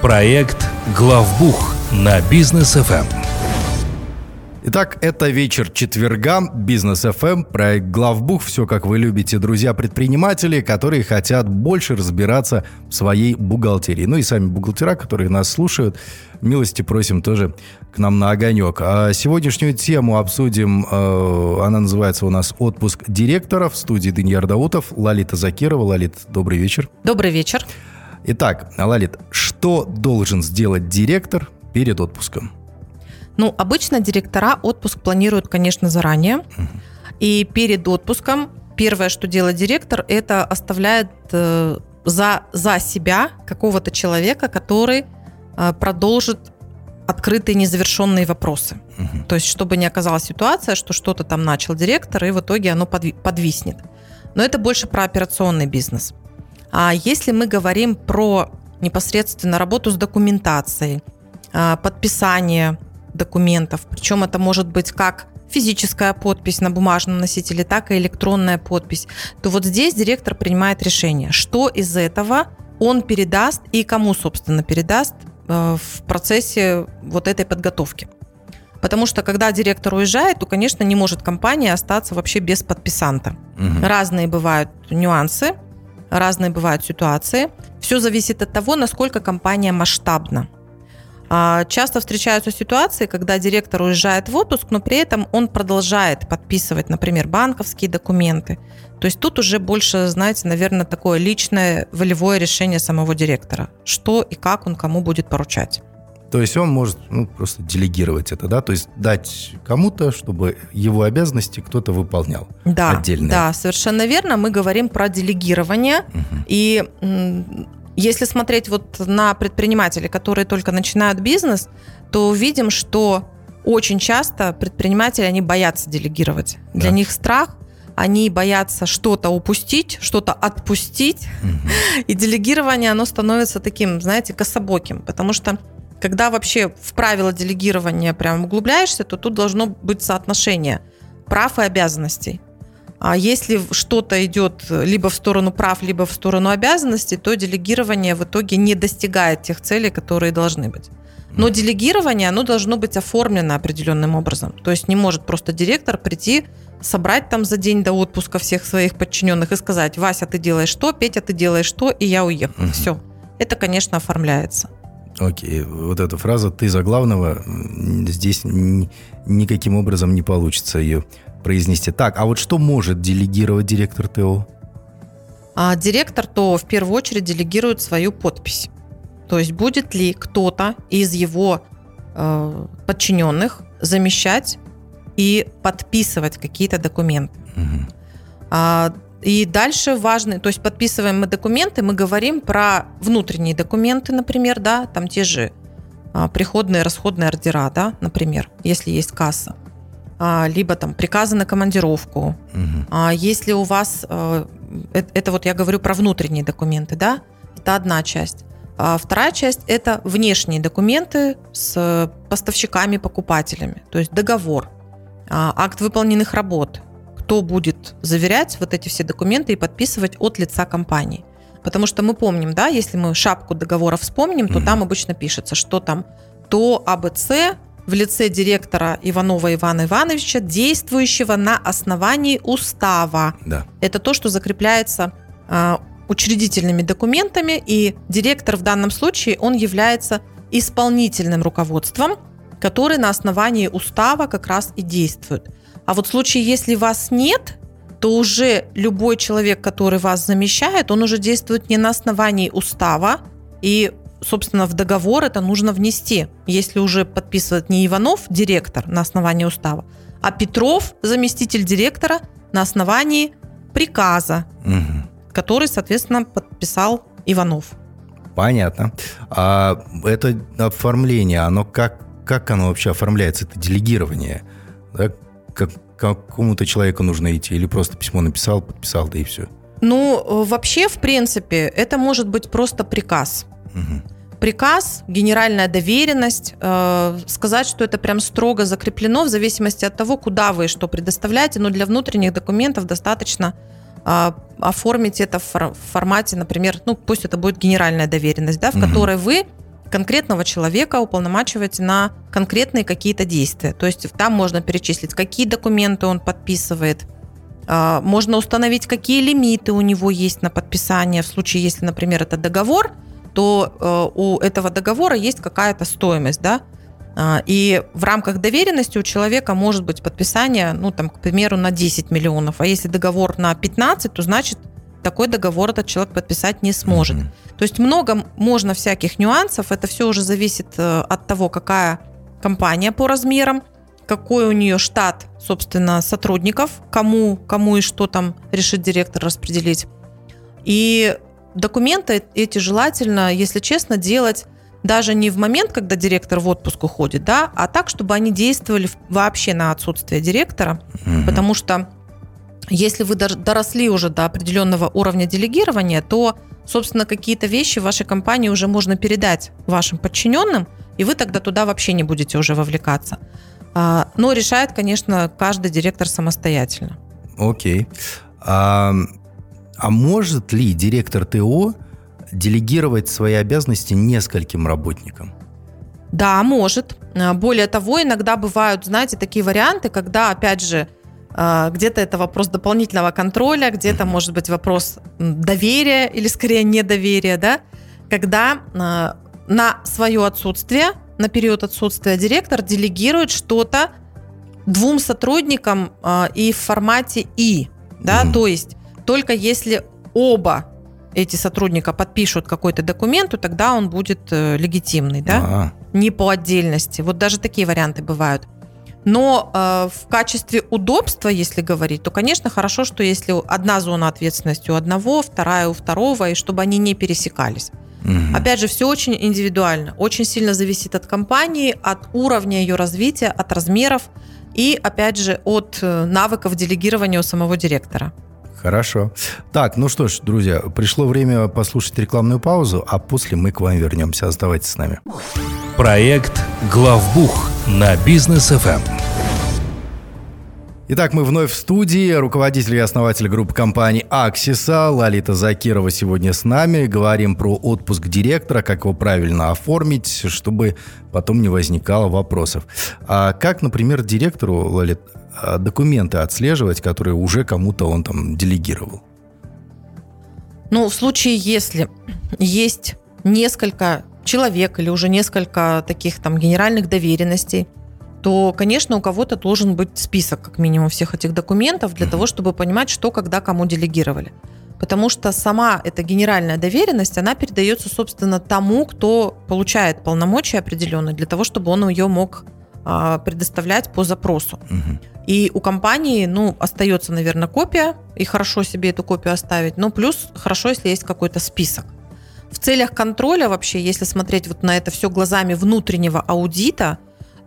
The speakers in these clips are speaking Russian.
Проект «Главбух» на бизнес ФМ. Итак, это вечер четверга, Бизнес FM, проект Главбух, все как вы любите, друзья-предприниматели, которые хотят больше разбираться в своей бухгалтерии. Ну и сами бухгалтера, которые нас слушают, милости просим тоже к нам на огонек. А сегодняшнюю тему обсудим, э, она называется у нас «Отпуск директора» в студии Даниил Даутов, Лалита Закирова. Лалит, добрый вечер. Добрый вечер. Итак, Лалит, что должен сделать директор перед отпуском? Ну, обычно директора отпуск планируют, конечно, заранее. И перед отпуском первое, что делает директор, это оставляет э, за, за себя какого-то человека, который э, продолжит открытые незавершенные вопросы. Угу. То есть, чтобы не оказалась ситуация, что что-то там начал директор, и в итоге оно подви- подвиснет. Но это больше про операционный бизнес. А если мы говорим про непосредственно работу с документацией, э, подписание документов. Причем это может быть как физическая подпись на бумажном носителе, так и электронная подпись, то вот здесь директор принимает решение, что из этого он передаст и кому, собственно, передаст э, в процессе вот этой подготовки. Потому что когда директор уезжает, то, конечно, не может компания остаться вообще без подписанта. Угу. Разные бывают нюансы, разные бывают ситуации. Все зависит от того, насколько компания масштабна. А, часто встречаются ситуации, когда директор уезжает в отпуск, но при этом он продолжает подписывать, например, банковские документы. То есть тут уже больше, знаете, наверное, такое личное волевое решение самого директора, что и как он кому будет поручать. То есть он может ну, просто делегировать это, да, то есть дать кому-то, чтобы его обязанности кто-то выполнял да, отдельно. Да, совершенно верно. Мы говорим про делегирование, угу. и если смотреть вот на предпринимателей, которые только начинают бизнес, то увидим, что очень часто предприниматели, они боятся делегировать. Да. Для них страх, они боятся что-то упустить, что-то отпустить. Угу. И делегирование, оно становится таким, знаете, кособоким, потому что когда вообще в правила делегирования прям углубляешься, то тут должно быть соотношение прав и обязанностей. А если что-то идет либо в сторону прав, либо в сторону обязанностей, то делегирование в итоге не достигает тех целей, которые должны быть. Но делегирование, оно должно быть оформлено определенным образом. То есть не может просто директор прийти, собрать там за день до отпуска всех своих подчиненных и сказать, Вася, ты делаешь что, Петя, ты делаешь что, и я уехал. Угу. Все. Это, конечно, оформляется. Окей, вот эта фраза «ты за главного» здесь никаким образом не получится ее произнести. Так, а вот что может делегировать директор ТО? А директор ТО в первую очередь делегирует свою подпись. То есть будет ли кто-то из его э, подчиненных замещать и подписывать какие-то документы. Угу. А, и дальше важный, то есть подписываем мы документы, мы говорим про внутренние документы, например, да, там те же а, приходные, расходные ордера, да, например, если есть касса. А, либо там приказы на командировку. Угу. Если у вас, э, это вот я говорю про внутренние документы, да, это одна часть. А вторая часть – это внешние документы с поставщиками, покупателями, то есть договор, акт выполненных работ, кто будет заверять вот эти все документы и подписывать от лица компании. Потому что мы помним, да, если мы шапку договора вспомним, то mm там обычно пишется, что там то АБЦ в лице директора Иванова Ивана Ивановича, действующего на основании устава. Да. Это то, что закрепляется э, учредительными документами, и директор в данном случае, он является исполнительным руководством, который на основании устава как раз и действует. А вот в случае, если вас нет, то уже любой человек, который вас замещает, он уже действует не на основании устава, и собственно, в договор это нужно внести, если уже подписывает не Иванов, директор, на основании устава, а Петров, заместитель директора, на основании приказа, угу. который, соответственно, подписал Иванов. Понятно. А это оформление, оно как, как оно вообще оформляется, это делегирование? Да? Как, какому-то человеку нужно идти или просто письмо написал, подписал, да и все? Ну, вообще, в принципе, это может быть просто приказ. Угу. Приказ, генеральная доверенность, э, сказать, что это прям строго закреплено в зависимости от того, куда вы что предоставляете, но для внутренних документов достаточно а, оформить это в формате, например, ну пусть это будет генеральная доверенность, да, в угу. которой вы конкретного человека уполномачиваете на конкретные какие-то действия. То есть там можно перечислить, какие документы он подписывает, а, можно установить, какие лимиты у него есть на подписание. В случае, если, например, это договор, то э, у этого договора есть какая-то стоимость, да, а, и в рамках доверенности у человека может быть подписание, ну, там, к примеру, на 10 миллионов. А если договор на 15, то значит такой договор этот человек подписать не сможет. Mm-hmm. То есть много можно всяких нюансов. Это все уже зависит э, от того, какая компания по размерам, какой у нее штат, собственно, сотрудников, кому, кому и что там решит директор распределить. И документы эти желательно, если честно, делать даже не в момент, когда директор в отпуск уходит, да, а так, чтобы они действовали вообще на отсутствие директора, угу. потому что если вы доросли уже до определенного уровня делегирования, то, собственно, какие-то вещи в вашей компании уже можно передать вашим подчиненным, и вы тогда туда вообще не будете уже вовлекаться. А, но решает, конечно, каждый директор самостоятельно. Окей. А, а может ли директор ТО делегировать свои обязанности нескольким работникам? Да, может. Более того, иногда бывают, знаете, такие варианты, когда, опять же, где-то это вопрос дополнительного контроля, где-то, может быть, вопрос доверия или, скорее, недоверия, да, когда а, на свое отсутствие, на период отсутствия директор делегирует что-то двум сотрудникам и в формате «и», да, mm-hmm. то есть только если оба эти сотрудника подпишут какой-то документ, то тогда он будет э, легитимный, да? Не по отдельности. Вот даже такие варианты бывают. Но э, в качестве удобства, если говорить, то, конечно, хорошо, что если одна зона ответственности у одного, вторая у второго, и чтобы они не пересекались. Угу. Опять же, все очень индивидуально, очень сильно зависит от компании, от уровня ее развития, от размеров и, опять же, от э, навыков делегирования у самого директора. Хорошо. Так, ну что ж, друзья, пришло время послушать рекламную паузу, а после мы к вам вернемся. Оставайтесь с нами. Проект «Главбух» на бизнес FM. Итак, мы вновь в студии. Руководитель и основатель группы компаний «Аксиса» Лалита Закирова сегодня с нами. Говорим про отпуск директора, как его правильно оформить, чтобы потом не возникало вопросов. А как, например, директору, Лалит, а, документы отслеживать, которые уже кому-то он там делегировал? Ну, в случае, если есть несколько человек или уже несколько таких там генеральных доверенностей, то, конечно, у кого-то должен быть список, как минимум, всех этих документов для того, чтобы понимать, что, когда, кому делегировали. Потому что сама эта генеральная доверенность, она передается, собственно, тому, кто получает полномочия определенные, для того, чтобы он ее мог а, предоставлять по запросу. Угу. И у компании, ну, остается, наверное, копия, и хорошо себе эту копию оставить, но плюс хорошо, если есть какой-то список. В целях контроля вообще, если смотреть вот на это все глазами внутреннего аудита,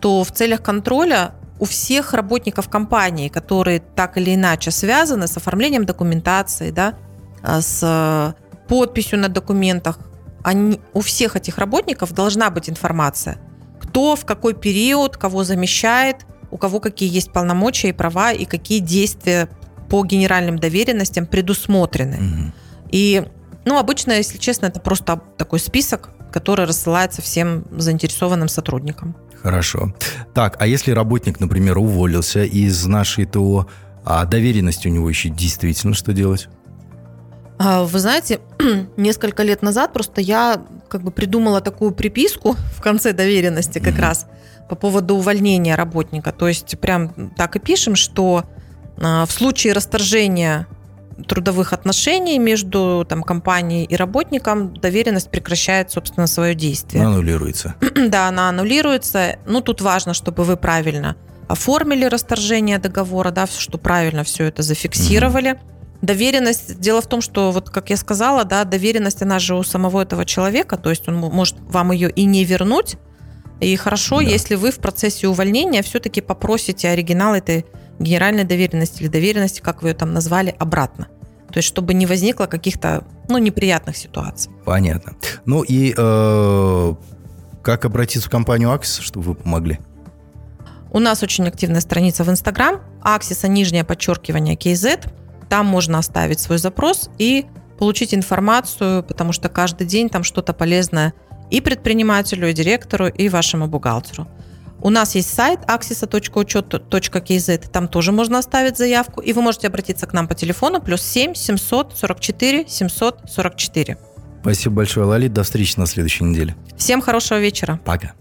то в целях контроля у всех работников компании, которые так или иначе связаны с оформлением документации, да, а, с подписью на документах, они, у всех этих работников должна быть информация, кто в какой период кого замещает, у кого какие есть полномочия и права, и какие действия по генеральным доверенностям предусмотрены. Угу. И, ну, обычно, если честно, это просто такой список, который рассылается всем заинтересованным сотрудникам. Хорошо. Так, а если работник, например, уволился из нашей ТО, а доверенность у него еще действительно что делать? А, вы знаете, несколько лет назад просто я как бы придумала такую приписку в конце доверенности как mm-hmm. раз по поводу увольнения работника. То есть прям так и пишем, что а, в случае расторжения трудовых отношений между там, компанией и работником доверенность прекращает, собственно, свое действие. Она аннулируется. да, она аннулируется. Ну, тут важно, чтобы вы правильно оформили расторжение договора, да, что правильно все это зафиксировали. Угу. Доверенность, дело в том, что, вот как я сказала, да, доверенность, она же у самого этого человека, то есть он может вам ее и не вернуть, и хорошо, да. если вы в процессе увольнения все-таки попросите оригинал этой генеральной доверенности или доверенности, как вы ее там назвали, обратно. То есть, чтобы не возникло каких-то ну, неприятных ситуаций. Понятно. Ну и э, как обратиться в компанию Аксис, чтобы вы помогли? У нас очень активная страница в Инстаграм. Аксиса, нижнее подчеркивание, KZ. Там можно оставить свой запрос и получить информацию, потому что каждый день там что-то полезное и предпринимателю, и директору, и вашему бухгалтеру. У нас есть сайт axisa.учет.kz, там тоже можно оставить заявку, и вы можете обратиться к нам по телефону плюс 7 744 744. Спасибо большое, Лали. До встречи на следующей неделе. Всем хорошего вечера. Пока.